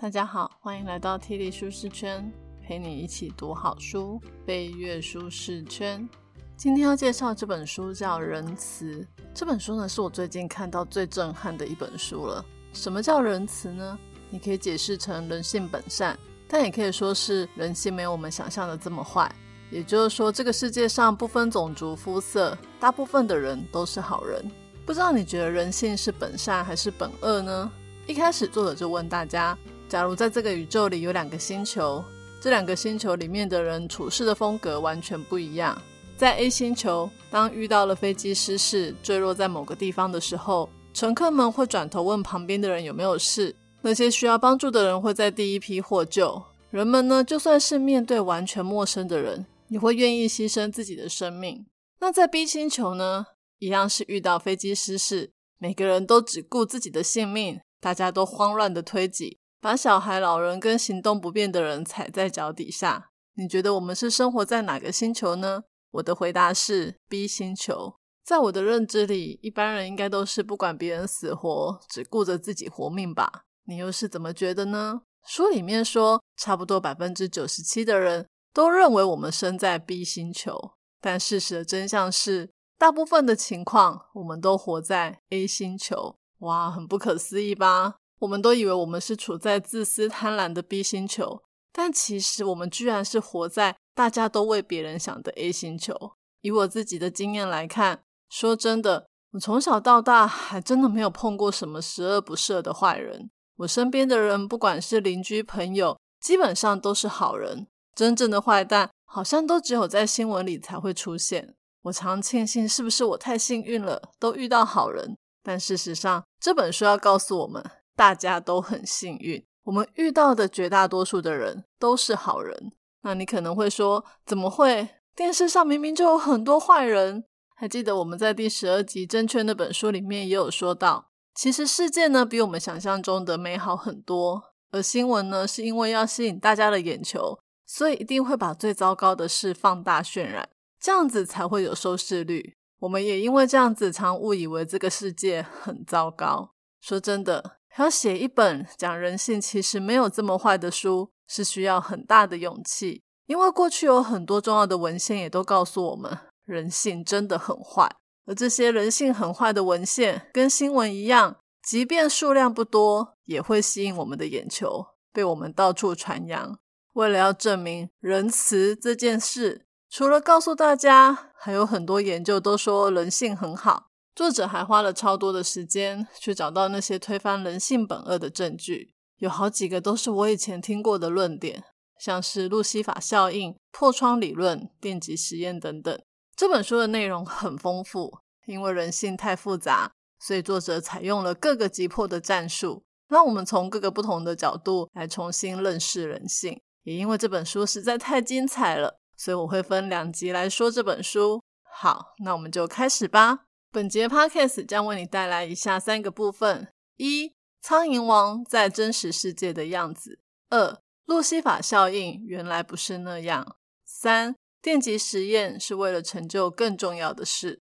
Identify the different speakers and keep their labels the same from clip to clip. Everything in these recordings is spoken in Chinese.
Speaker 1: 大家好，欢迎来到 T 力舒适圈，陪你一起读好书，飞跃舒适圈。今天要介绍这本书叫《仁慈》。这本书呢，是我最近看到最震撼的一本书了。什么叫仁慈呢？你可以解释成人性本善，但也可以说是人性没有我们想象的这么坏。也就是说，这个世界上不分种族、肤色，大部分的人都是好人。不知道你觉得人性是本善还是本恶呢？一开始作者就问大家。假如在这个宇宙里有两个星球，这两个星球里面的人处事的风格完全不一样。在 A 星球，当遇到了飞机失事坠落在某个地方的时候，乘客们会转头问旁边的人有没有事。那些需要帮助的人会在第一批获救。人们呢，就算是面对完全陌生的人，也会愿意牺牲自己的生命。那在 B 星球呢，一样是遇到飞机失事，每个人都只顾自己的性命，大家都慌乱的推挤。把小孩、老人跟行动不便的人踩在脚底下，你觉得我们是生活在哪个星球呢？我的回答是 B 星球。在我的认知里，一般人应该都是不管别人死活，只顾着自己活命吧？你又是怎么觉得呢？书里面说，差不多百分之九十七的人都认为我们生在 B 星球，但事实的真相是，大部分的情况，我们都活在 A 星球。哇，很不可思议吧？我们都以为我们是处在自私贪婪的 B 星球，但其实我们居然是活在大家都为别人想的 A 星球。以我自己的经验来看，说真的，我从小到大还真的没有碰过什么十恶不赦的坏人。我身边的人，不管是邻居朋友，基本上都是好人。真正的坏蛋，好像都只有在新闻里才会出现。我常庆幸，是不是我太幸运了，都遇到好人？但事实上，这本书要告诉我们。大家都很幸运，我们遇到的绝大多数的人都是好人。那你可能会说，怎么会？电视上明明就有很多坏人。还记得我们在第十二集《证券》那本书里面也有说到，其实世界呢比我们想象中的美好很多。而新闻呢是因为要吸引大家的眼球，所以一定会把最糟糕的事放大渲染，这样子才会有收视率。我们也因为这样子，常误以为这个世界很糟糕。说真的。要写一本讲人性其实没有这么坏的书，是需要很大的勇气。因为过去有很多重要的文献也都告诉我们，人性真的很坏。而这些人性很坏的文献，跟新闻一样，即便数量不多，也会吸引我们的眼球，被我们到处传扬。为了要证明仁慈这件事，除了告诉大家，还有很多研究都说人性很好。作者还花了超多的时间去找到那些推翻人性本恶的证据，有好几个都是我以前听过的论点，像是路西法效应、破窗理论、电极实验等等。这本书的内容很丰富，因为人性太复杂，所以作者采用了各个击破的战术，让我们从各个不同的角度来重新认识人性。也因为这本书实在太精彩了，所以我会分两集来说这本书。好，那我们就开始吧。本节 podcast 将为你带来以下三个部分：一、苍蝇王在真实世界的样子；二、路西法效应原来不是那样；三、电极实验是为了成就更重要的事。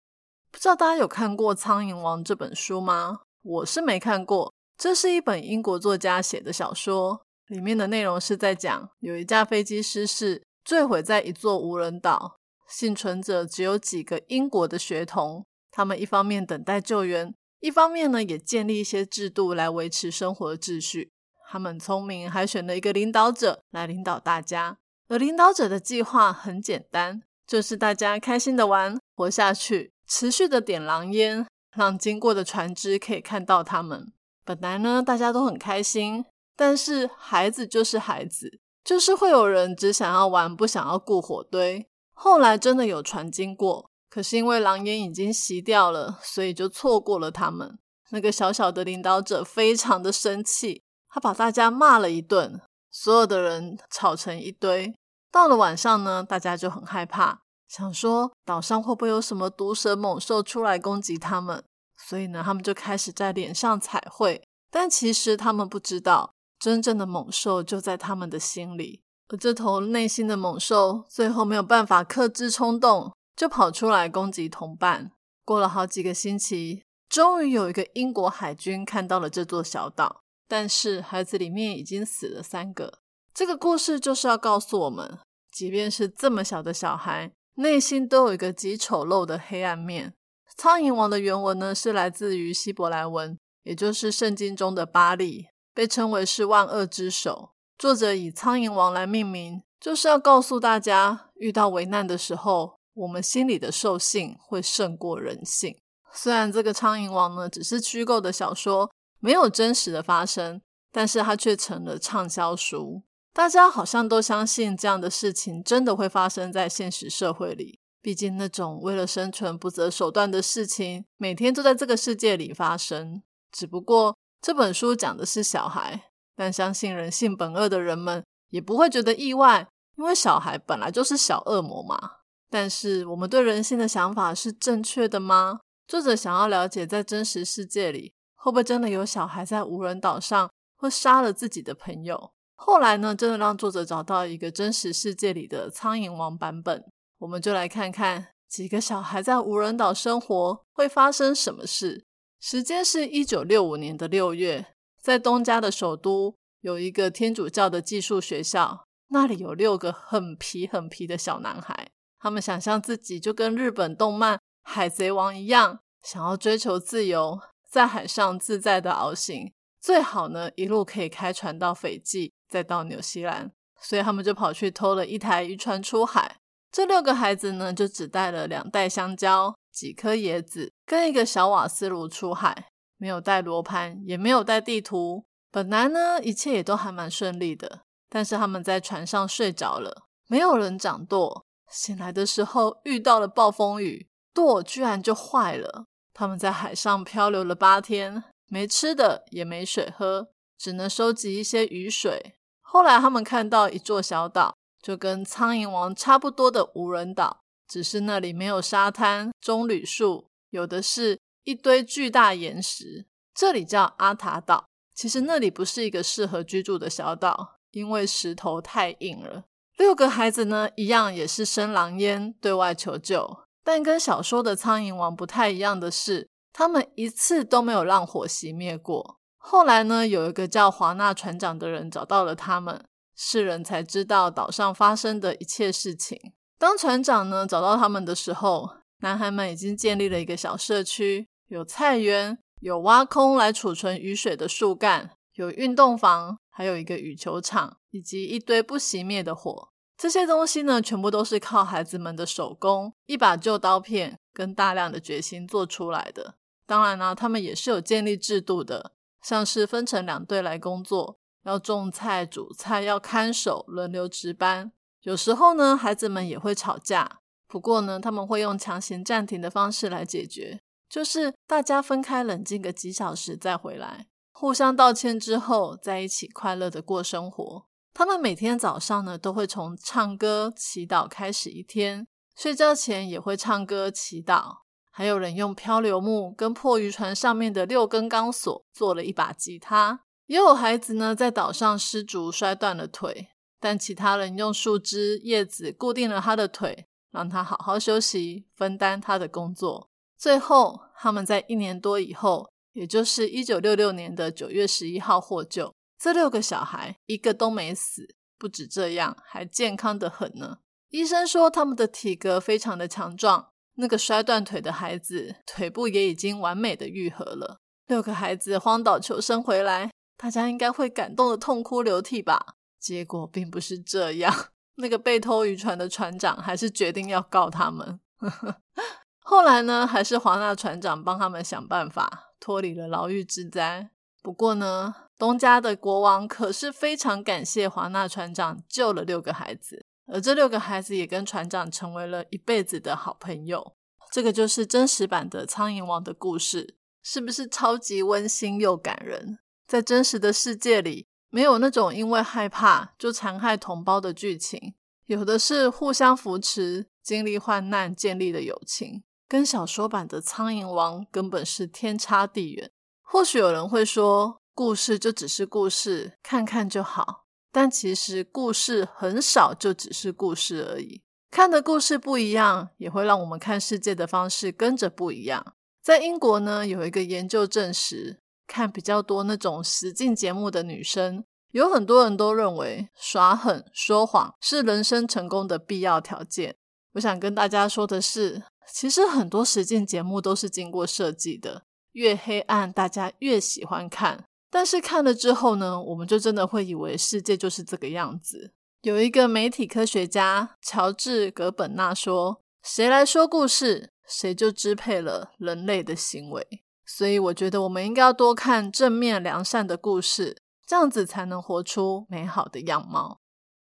Speaker 1: 不知道大家有看过《苍蝇王》这本书吗？我是没看过。这是一本英国作家写的小说，里面的内容是在讲有一架飞机失事，坠毁在一座无人岛，幸存者只有几个英国的学童。他们一方面等待救援，一方面呢也建立一些制度来维持生活的秩序。他们聪明，还选了一个领导者来领导大家。而领导者的计划很简单，就是大家开心的玩，活下去，持续的点狼烟，让经过的船只可以看到他们。本来呢大家都很开心，但是孩子就是孩子，就是会有人只想要玩，不想要顾火堆。后来真的有船经过。可是因为狼烟已经熄掉了，所以就错过了他们。那个小小的领导者非常的生气，他把大家骂了一顿，所有的人吵成一堆。到了晚上呢，大家就很害怕，想说岛上会不会有什么毒蛇猛兽出来攻击他们？所以呢，他们就开始在脸上彩绘。但其实他们不知道，真正的猛兽就在他们的心里。而这头内心的猛兽最后没有办法克制冲动。就跑出来攻击同伴。过了好几个星期，终于有一个英国海军看到了这座小岛。但是孩子里面已经死了三个。这个故事就是要告诉我们，即便是这么小的小孩，内心都有一个极丑陋的黑暗面。苍蝇王的原文呢，是来自于希伯来文，也就是圣经中的巴利，被称为是万恶之首。作者以苍蝇王来命名，就是要告诉大家，遇到危难的时候，我们心里的兽性会胜过人性。虽然这个苍蝇王呢，只是虚构的小说，没有真实的发生，但是它却成了畅销书。大家好像都相信这样的事情真的会发生在现实社会里。毕竟那种为了生存不择手段的事情，每天都在这个世界里发生。只不过这本书讲的是小孩，但相信人性本恶的人们也不会觉得意外，因为小孩本来就是小恶魔嘛。但是我们对人性的想法是正确的吗？作者想要了解，在真实世界里，会不会真的有小孩在无人岛上会杀了自己的朋友？后来呢，真的让作者找到一个真实世界里的苍蝇王版本。我们就来看看几个小孩在无人岛生活会发生什么事。时间是一九六五年的六月，在东家的首都有一个天主教的寄宿学校，那里有六个很皮很皮的小男孩。他们想象自己就跟日本动漫《海贼王》一样，想要追求自由，在海上自在的翱行，最好呢一路可以开船到斐济，再到纽西兰。所以他们就跑去偷了一台渔船出海。这六个孩子呢，就只带了两袋香蕉、几颗椰子跟一个小瓦斯炉出海，没有带罗盘，也没有带地图。本来呢，一切也都还蛮顺利的，但是他们在船上睡着了，没有人掌舵。醒来的时候遇到了暴风雨，舵居然就坏了。他们在海上漂流了八天，没吃的，也没水喝，只能收集一些雨水。后来他们看到一座小岛。就跟苍蝇王差不多的无人岛，只是那里没有沙滩、棕榈树，有的是一堆巨大岩石。这里叫阿塔岛。其实那里不是一个适合居住的小岛，因为石头太硬了。六个孩子呢，一样也是生狼烟，对外求救。但跟小说的苍蝇王不太一样的是，他们一次都没有让火熄灭过。后来呢，有一个叫华纳船长的人找到了他们。世人才知道岛上发生的一切事情。当船长呢找到他们的时候，男孩们已经建立了一个小社区，有菜园，有挖空来储存雨水的树干，有运动房，还有一个羽球场，以及一堆不熄灭的火。这些东西呢，全部都是靠孩子们的手工，一把旧刀片跟大量的决心做出来的。当然呢，他们也是有建立制度的，像是分成两队来工作。要种菜、煮菜，要看守，轮流值班。有时候呢，孩子们也会吵架。不过呢，他们会用强行暂停的方式来解决，就是大家分开冷静个几小时再回来，互相道歉之后，在一起快乐的过生活。他们每天早上呢，都会从唱歌、祈祷开始一天，睡觉前也会唱歌、祈祷。还有人用漂流木跟破渔船上面的六根钢索做了一把吉他。也有孩子呢，在岛上失足摔断了腿，但其他人用树枝、叶子固定了他的腿，让他好好休息，分担他的工作。最后，他们在一年多以后，也就是一九六六年的九月十一号获救。这六个小孩一个都没死，不止这样，还健康的很呢。医生说他们的体格非常的强壮。那个摔断腿的孩子，腿部也已经完美的愈合了。六个孩子荒岛求生回来。大家应该会感动的痛哭流涕吧？结果并不是这样。那个被偷渔船的船长还是决定要告他们。后来呢，还是华纳船长帮他们想办法脱离了牢狱之灾。不过呢，东家的国王可是非常感谢华纳船长救了六个孩子，而这六个孩子也跟船长成为了一辈子的好朋友。这个就是真实版的《苍蝇王》的故事，是不是超级温馨又感人？在真实的世界里，没有那种因为害怕就残害同胞的剧情，有的是互相扶持、经历患难建立的友情，跟小说版的《苍蝇王》根本是天差地远。或许有人会说，故事就只是故事，看看就好。但其实故事很少就只是故事而已，看的故事不一样，也会让我们看世界的方式跟着不一样。在英国呢，有一个研究证实。看比较多那种实境节目的女生，有很多人都认为耍狠、说谎是人生成功的必要条件。我想跟大家说的是，其实很多实境节目都是经过设计的，越黑暗大家越喜欢看。但是看了之后呢，我们就真的会以为世界就是这个样子。有一个媒体科学家乔治·格本纳说：“谁来说故事，谁就支配了人类的行为。”所以我觉得我们应该要多看正面良善的故事，这样子才能活出美好的样貌。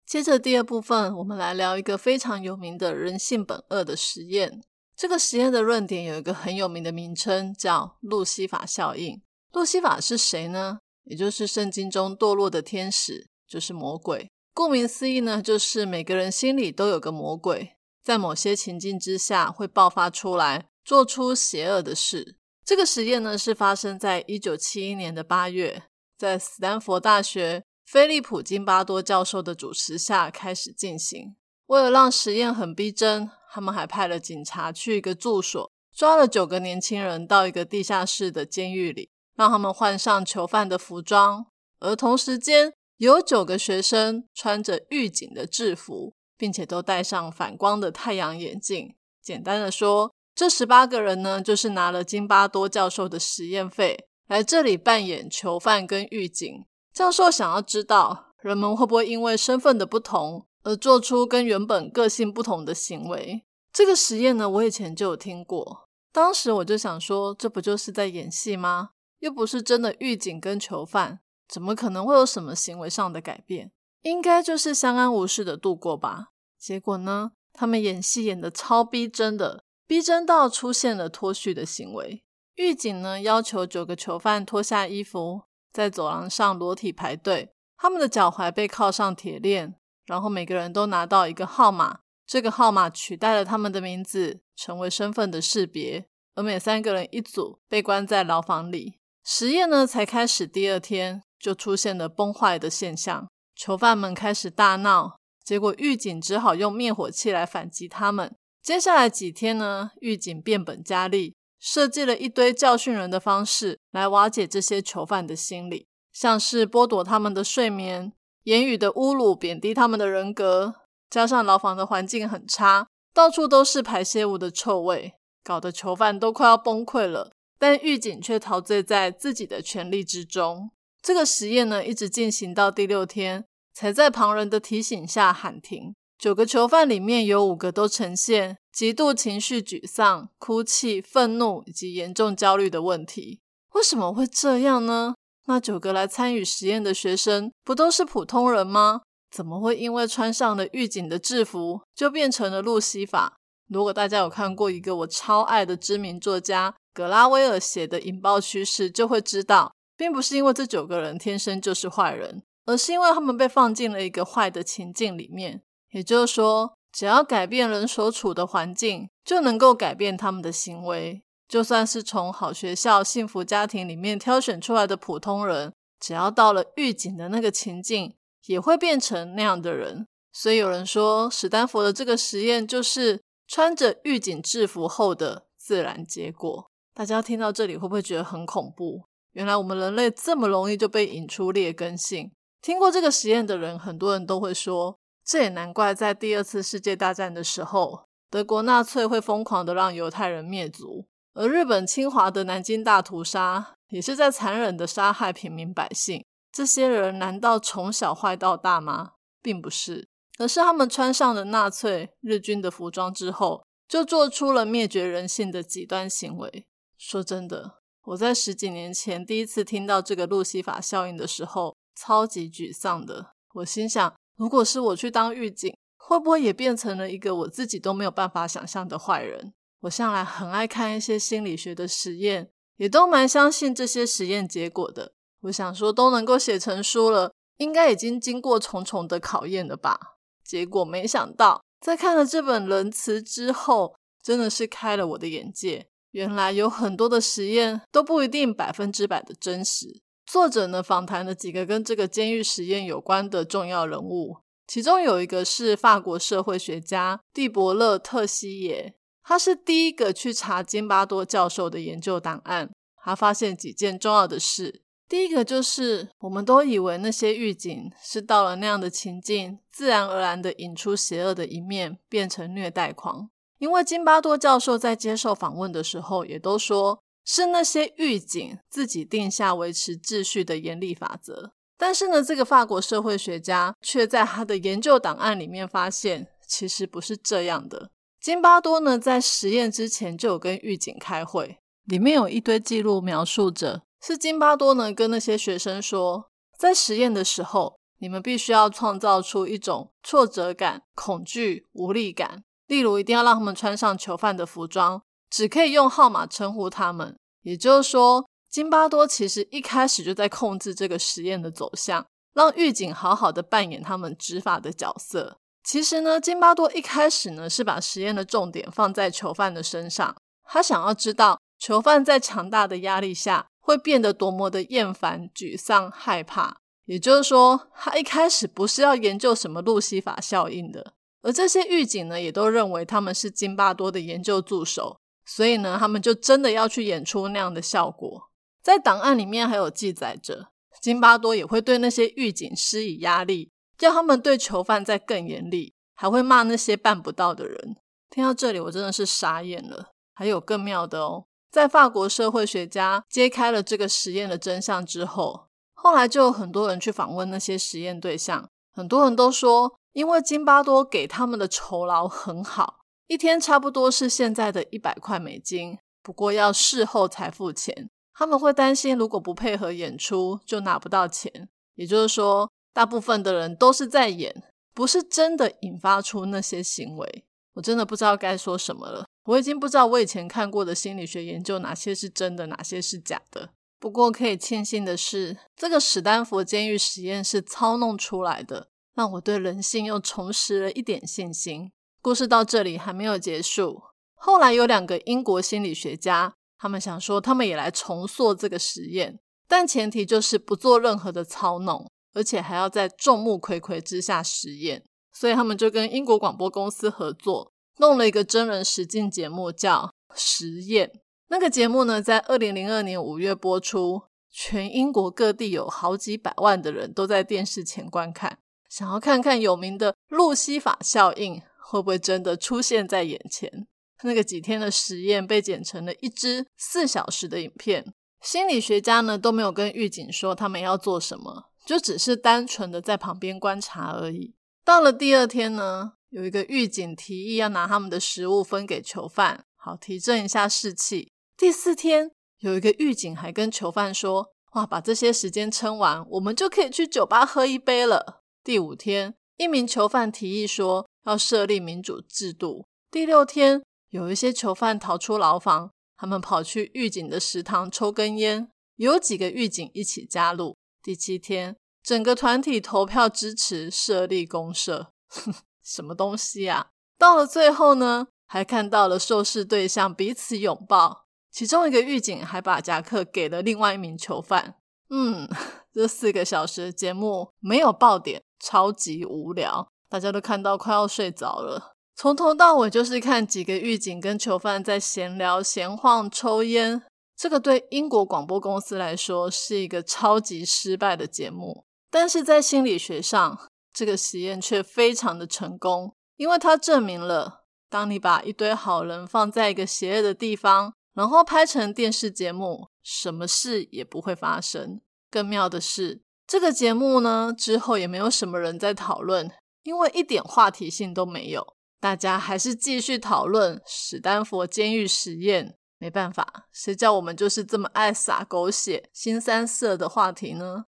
Speaker 1: 接着第二部分，我们来聊一个非常有名的人性本恶的实验。这个实验的论点有一个很有名的名称，叫路西法效应。路西法是谁呢？也就是圣经中堕落的天使，就是魔鬼。顾名思义呢，就是每个人心里都有个魔鬼，在某些情境之下会爆发出来，做出邪恶的事。这个实验呢，是发生在一九七一年的八月，在斯坦福大学菲利普金巴多教授的主持下开始进行。为了让实验很逼真，他们还派了警察去一个住所，抓了九个年轻人到一个地下室的监狱里，让他们换上囚犯的服装，而同时间有九个学生穿着狱警的制服，并且都戴上反光的太阳眼镜。简单的说。这十八个人呢，就是拿了金巴多教授的实验费来这里扮演囚犯跟狱警。教授想要知道人们会不会因为身份的不同而做出跟原本个性不同的行为。这个实验呢，我以前就有听过，当时我就想说，这不就是在演戏吗？又不是真的狱警跟囚犯，怎么可能会有什么行为上的改变？应该就是相安无事的度过吧。结果呢，他们演戏演的超逼真的。逼真到出现了脱序的行为。狱警呢要求九个囚犯脱下衣服，在走廊上裸体排队，他们的脚踝被铐上铁链，然后每个人都拿到一个号码，这个号码取代了他们的名字，成为身份的识别。而每三个人一组被关在牢房里。实验呢才开始第二天，就出现了崩坏的现象，囚犯们开始大闹，结果狱警只好用灭火器来反击他们。接下来几天呢，狱警变本加厉，设计了一堆教训人的方式来瓦解这些囚犯的心理，像是剥夺他们的睡眠、言语的侮辱、贬低他们的人格，加上牢房的环境很差，到处都是排泄物的臭味，搞得囚犯都快要崩溃了。但狱警却陶醉在自己的权力之中。这个实验呢，一直进行到第六天，才在旁人的提醒下喊停。九个囚犯里面有五个都呈现极度情绪沮丧、哭泣、愤怒以及严重焦虑的问题。为什么会这样呢？那九个来参与实验的学生不都是普通人吗？怎么会因为穿上了狱警的制服就变成了路西法？如果大家有看过一个我超爱的知名作家格拉威尔写的《引爆趋势》，就会知道，并不是因为这九个人天生就是坏人，而是因为他们被放进了一个坏的情境里面。也就是说，只要改变人所处的环境，就能够改变他们的行为。就算是从好学校、幸福家庭里面挑选出来的普通人，只要到了狱警的那个情境，也会变成那样的人。所以有人说，史丹佛的这个实验就是穿着狱警制服后的自然结果。大家听到这里会不会觉得很恐怖？原来我们人类这么容易就被引出劣根性。听过这个实验的人，很多人都会说。这也难怪，在第二次世界大战的时候，德国纳粹会疯狂的让犹太人灭族，而日本侵华的南京大屠杀也是在残忍的杀害平民百姓。这些人难道从小坏到大吗？并不是，而是他们穿上了纳粹日军的服装之后，就做出了灭绝人性的极端行为。说真的，我在十几年前第一次听到这个路西法效应的时候，超级沮丧的。我心想。如果是我去当狱警，会不会也变成了一个我自己都没有办法想象的坏人？我向来很爱看一些心理学的实验，也都蛮相信这些实验结果的。我想说，都能够写成书了，应该已经经过重重的考验了吧？结果没想到，在看了这本《仁慈》之后，真的是开了我的眼界。原来有很多的实验都不一定百分之百的真实。作者呢访谈了几个跟这个监狱实验有关的重要人物，其中有一个是法国社会学家蒂伯勒特西耶，他是第一个去查金巴多教授的研究档案，他发现几件重要的事。第一个就是，我们都以为那些狱警是到了那样的情境，自然而然的引出邪恶的一面，变成虐待狂。因为金巴多教授在接受访问的时候，也都说是那些狱警自己定下维持秩序的严厉法则。但是呢，这个法国社会学家却在他的研究档案里面发现，其实不是这样的。金巴多呢，在实验之前就有跟狱警开会，里面有一堆记录描述着。是金巴多呢，跟那些学生说，在实验的时候，你们必须要创造出一种挫折感、恐惧、无力感。例如，一定要让他们穿上囚犯的服装，只可以用号码称呼他们。也就是说，金巴多其实一开始就在控制这个实验的走向，让狱警好好的扮演他们执法的角色。其实呢，金巴多一开始呢是把实验的重点放在囚犯的身上，他想要知道囚犯在强大的压力下。会变得多么的厌烦、沮丧、害怕。也就是说，他一开始不是要研究什么路西法效应的。而这些狱警呢，也都认为他们是金巴多的研究助手，所以呢，他们就真的要去演出那样的效果。在档案里面还有记载着，金巴多也会对那些狱警施以压力，叫他们对囚犯再更严厉，还会骂那些办不到的人。听到这里，我真的是傻眼了。还有更妙的哦。在法国社会学家揭开了这个实验的真相之后，后来就有很多人去访问那些实验对象，很多人都说，因为金巴多给他们的酬劳很好，一天差不多是现在的一百块美金，不过要事后才付钱。他们会担心，如果不配合演出，就拿不到钱。也就是说，大部分的人都是在演，不是真的引发出那些行为。我真的不知道该说什么了。我已经不知道我以前看过的心理学研究哪些是真的，哪些是假的。不过可以庆幸的是，这个史丹佛监狱实验是操弄出来的，让我对人性又重拾了一点信心。故事到这里还没有结束。后来有两个英国心理学家，他们想说他们也来重塑这个实验，但前提就是不做任何的操弄，而且还要在众目睽睽之下实验。所以他们就跟英国广播公司合作。弄了一个真人实境节目，叫《实验》。那个节目呢，在二零零二年五月播出，全英国各地有好几百万的人都在电视前观看，想要看看有名的路西法效应会不会真的出现在眼前。那个几天的实验被剪成了一支四小时的影片。心理学家呢都没有跟狱警说他们要做什么，就只是单纯的在旁边观察而已。到了第二天呢。有一个狱警提议要拿他们的食物分给囚犯，好提振一下士气。第四天，有一个狱警还跟囚犯说：“哇，把这些时间撑完，我们就可以去酒吧喝一杯了。”第五天，一名囚犯提议说要设立民主制度。第六天，有一些囚犯逃出牢房，他们跑去狱警的食堂抽根烟，有几个狱警一起加入。第七天，整个团体投票支持设立公社。什么东西啊？到了最后呢，还看到了受试对象彼此拥抱，其中一个狱警还把夹克给了另外一名囚犯。嗯，这四个小时节目没有爆点，超级无聊，大家都看到快要睡着了。从头到尾就是看几个狱警跟囚犯在闲聊、闲晃、抽烟。这个对英国广播公司来说是一个超级失败的节目，但是在心理学上。这个实验却非常的成功，因为它证明了，当你把一堆好人放在一个邪恶的地方，然后拍成电视节目，什么事也不会发生。更妙的是，这个节目呢之后也没有什么人在讨论，因为一点话题性都没有，大家还是继续讨论史丹佛监狱实验。没办法，谁叫我们就是这么爱撒狗血、新三色的话题呢？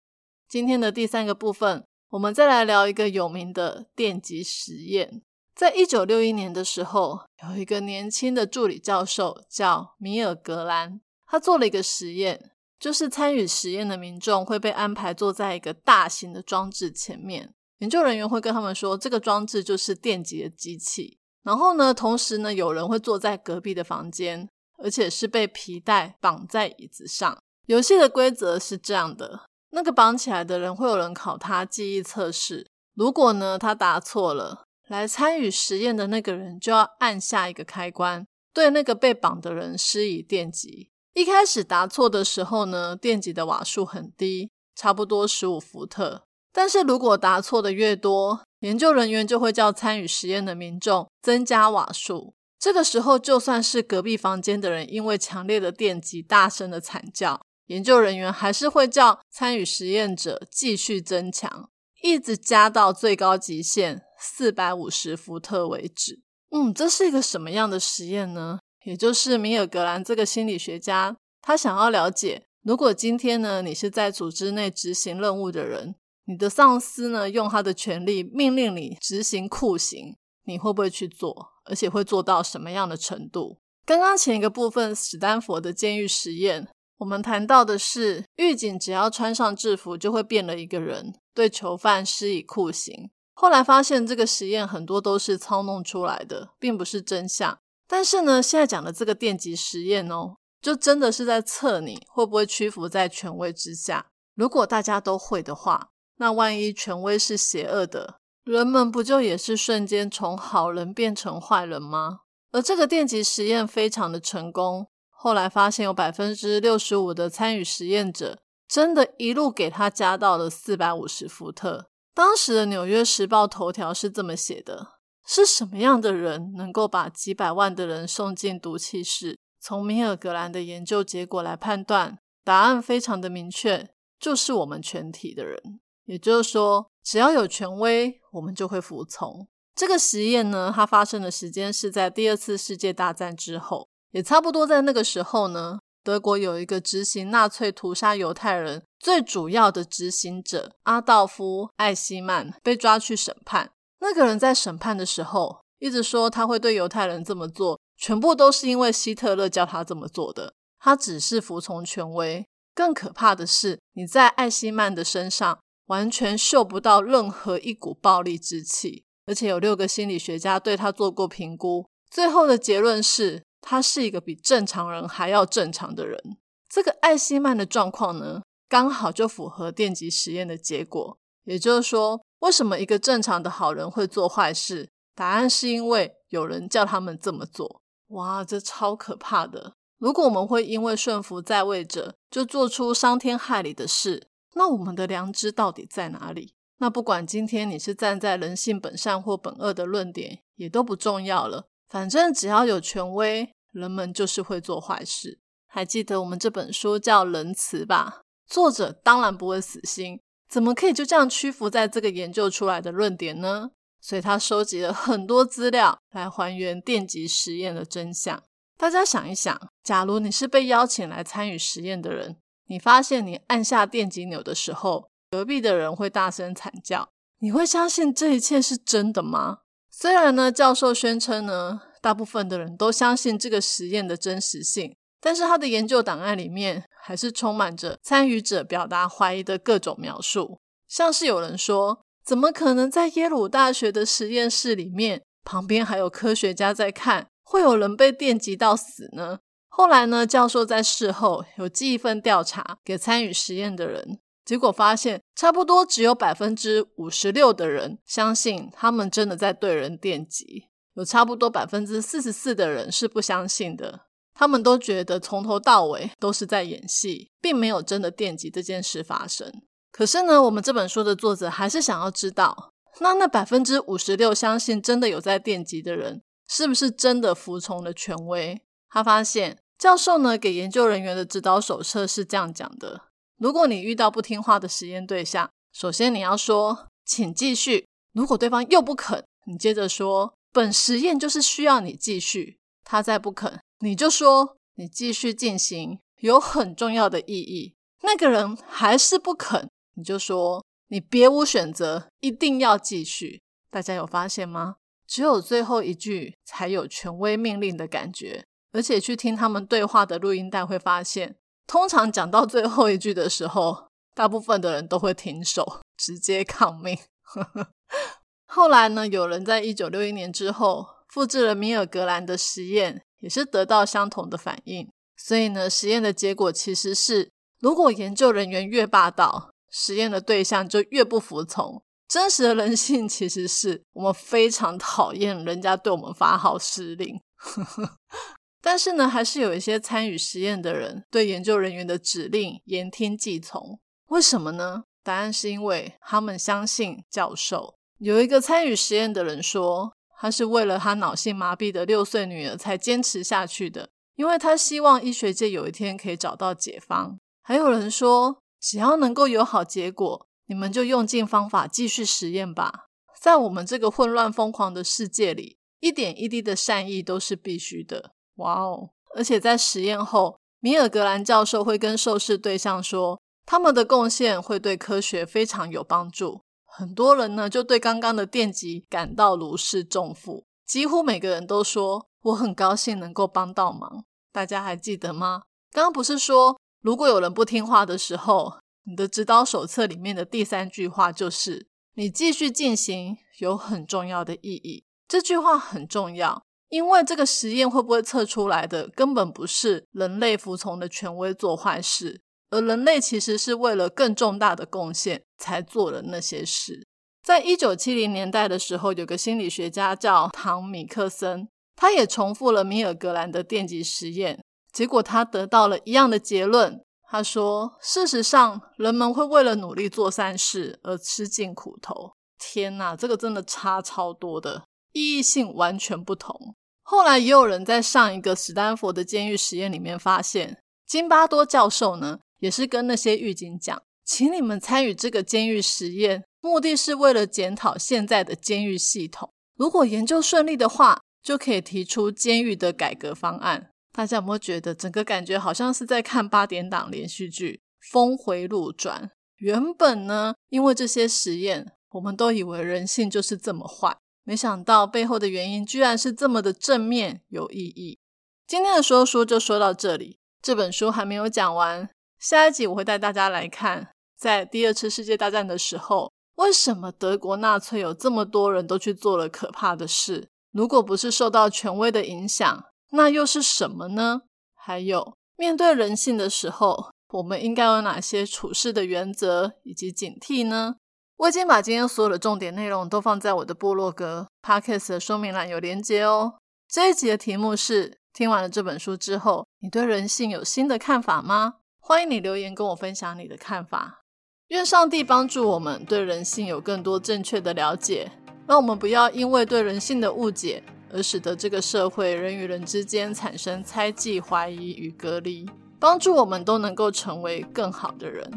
Speaker 1: 今天的第三个部分。我们再来聊一个有名的电极实验。在一九六一年的时候，有一个年轻的助理教授叫米尔格兰，他做了一个实验，就是参与实验的民众会被安排坐在一个大型的装置前面，研究人员会跟他们说，这个装置就是电极的机器。然后呢，同时呢，有人会坐在隔壁的房间，而且是被皮带绑在椅子上。游戏的规则是这样的。那个绑起来的人会有人考他记忆测试，如果呢他答错了，来参与实验的那个人就要按下一个开关，对那个被绑的人施以电击。一开始答错的时候呢，电极的瓦数很低，差不多十五伏特。但是如果答错的越多，研究人员就会叫参与实验的民众增加瓦数。这个时候，就算是隔壁房间的人因为强烈的电击大声的惨叫，研究人员还是会叫参与实验者继续增强，一直加到最高极限四百五十伏特为止。嗯，这是一个什么样的实验呢？也就是米尔格兰这个心理学家，他想要了解，如果今天呢，你是在组织内执行任务的人，你的上司呢用他的权力命令你执行酷刑，你会不会去做？而且会做到什么样的程度？刚刚前一个部分，史丹佛的监狱实验，我们谈到的是狱警只要穿上制服就会变了一个人，对囚犯施以酷刑。后来发现这个实验很多都是操弄出来的，并不是真相。但是呢，现在讲的这个电极实验哦，就真的是在测你会不会屈服在权威之下。如果大家都会的话，那万一权威是邪恶的？人们不就也是瞬间从好人变成坏人吗？而这个电极实验非常的成功，后来发现有百分之六十五的参与实验者真的一路给他加到了四百五十伏特。当时的《纽约时报》头条是这么写的：是什么样的人能够把几百万的人送进毒气室？从米尔格兰的研究结果来判断，答案非常的明确，就是我们全体的人。也就是说，只要有权威，我们就会服从。这个实验呢，它发生的时间是在第二次世界大战之后，也差不多在那个时候呢。德国有一个执行纳粹屠杀犹太人最主要的执行者阿道夫·艾希曼被抓去审判。那个人在审判的时候，一直说他会对犹太人这么做，全部都是因为希特勒教他这么做的。他只是服从权威。更可怕的是，你在艾希曼的身上。完全嗅不到任何一股暴力之气，而且有六个心理学家对他做过评估，最后的结论是他是一个比正常人还要正常的人。这个艾希曼的状况呢，刚好就符合电极实验的结果。也就是说，为什么一个正常的好人会做坏事？答案是因为有人叫他们这么做。哇，这超可怕的！如果我们会因为顺服在位者，就做出伤天害理的事。那我们的良知到底在哪里？那不管今天你是站在人性本善或本恶的论点，也都不重要了。反正只要有权威，人们就是会做坏事。还记得我们这本书叫《仁慈》吧？作者当然不会死心，怎么可以就这样屈服在这个研究出来的论点呢？所以他收集了很多资料来还原电极实验的真相。大家想一想，假如你是被邀请来参与实验的人。你发现你按下电极钮的时候，隔壁的人会大声惨叫。你会相信这一切是真的吗？虽然呢，教授宣称呢，大部分的人都相信这个实验的真实性，但是他的研究档案里面还是充满着参与者表达怀疑的各种描述，像是有人说，怎么可能在耶鲁大学的实验室里面，旁边还有科学家在看，会有人被电击到死呢？后来呢？教授在事后有寄一份调查给参与实验的人，结果发现差不多只有百分之五十六的人相信他们真的在对人电击，有差不多百分之四十四的人是不相信的。他们都觉得从头到尾都是在演戏，并没有真的电击这件事发生。可是呢，我们这本书的作者还是想要知道，那那百分之五十六相信真的有在电击的人，是不是真的服从了权威？他发现。教授呢给研究人员的指导手册是这样讲的：如果你遇到不听话的实验对象，首先你要说“请继续”。如果对方又不肯，你接着说“本实验就是需要你继续”。他再不肯，你就说“你继续进行有很重要的意义”。那个人还是不肯，你就说“你别无选择，一定要继续”。大家有发现吗？只有最后一句才有权威命令的感觉。而且去听他们对话的录音带，会发现，通常讲到最后一句的时候，大部分的人都会停手，直接抗命。后来呢，有人在一九六一年之后复制了米尔格兰的实验，也是得到相同的反应。所以呢，实验的结果其实是，如果研究人员越霸道，实验的对象就越不服从。真实的人性其实是我们非常讨厌人家对我们发号施令。但是呢，还是有一些参与实验的人对研究人员的指令言听计从。为什么呢？答案是因为他们相信教授。有一个参与实验的人说，他是为了他脑性麻痹的六岁女儿才坚持下去的，因为他希望医学界有一天可以找到解方。还有人说，只要能够有好结果，你们就用尽方法继续实验吧。在我们这个混乱疯狂的世界里，一点一滴的善意都是必须的。哇哦！而且在实验后，米尔格兰教授会跟受试对象说。他们的贡献会对科学非常有帮助。很多人呢就对刚刚的电击感到如释重负，几乎每个人都说：“我很高兴能够帮到忙。”大家还记得吗？刚刚不是说，如果有人不听话的时候，你的指导手册里面的第三句话就是“你继续进行有很重要的意义”。这句话很重要，因为这个实验会不会测出来的，根本不是人类服从的权威做坏事。而人类其实是为了更重大的贡献才做了那些事。在一九七零年代的时候，有个心理学家叫唐米克森，他也重复了米尔格兰的电极实验，结果他得到了一样的结论。他说：“事实上，人们会为了努力做善事而吃尽苦头。”天哪，这个真的差超多的，意义性完全不同。后来也有人在上一个史丹佛的监狱实验里面发现，金巴多教授呢。也是跟那些狱警讲，请你们参与这个监狱实验，目的是为了检讨现在的监狱系统。如果研究顺利的话，就可以提出监狱的改革方案。大家有没有觉得整个感觉好像是在看八点档连续剧《峰回路转》？原本呢，因为这些实验，我们都以为人性就是这么坏，没想到背后的原因居然是这么的正面有意义。今天的说书就说到这里，这本书还没有讲完。下一集我会带大家来看，在第二次世界大战的时候，为什么德国纳粹有这么多人都去做了可怕的事？如果不是受到权威的影响，那又是什么呢？还有，面对人性的时候，我们应该有哪些处事的原则以及警惕呢？我已经把今天所有的重点内容都放在我的部落格 podcast 的说明栏有连接哦。这一集的题目是：听完了这本书之后，你对人性有新的看法吗？欢迎你留言跟我分享你的看法。愿上帝帮助我们对人性有更多正确的了解，让我们不要因为对人性的误解而使得这个社会人与人之间产生猜忌、怀疑与隔离。帮助我们都能够成为更好的人。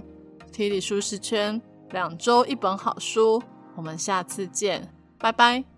Speaker 1: 体理舒适圈，两周一本好书，我们下次见，拜拜。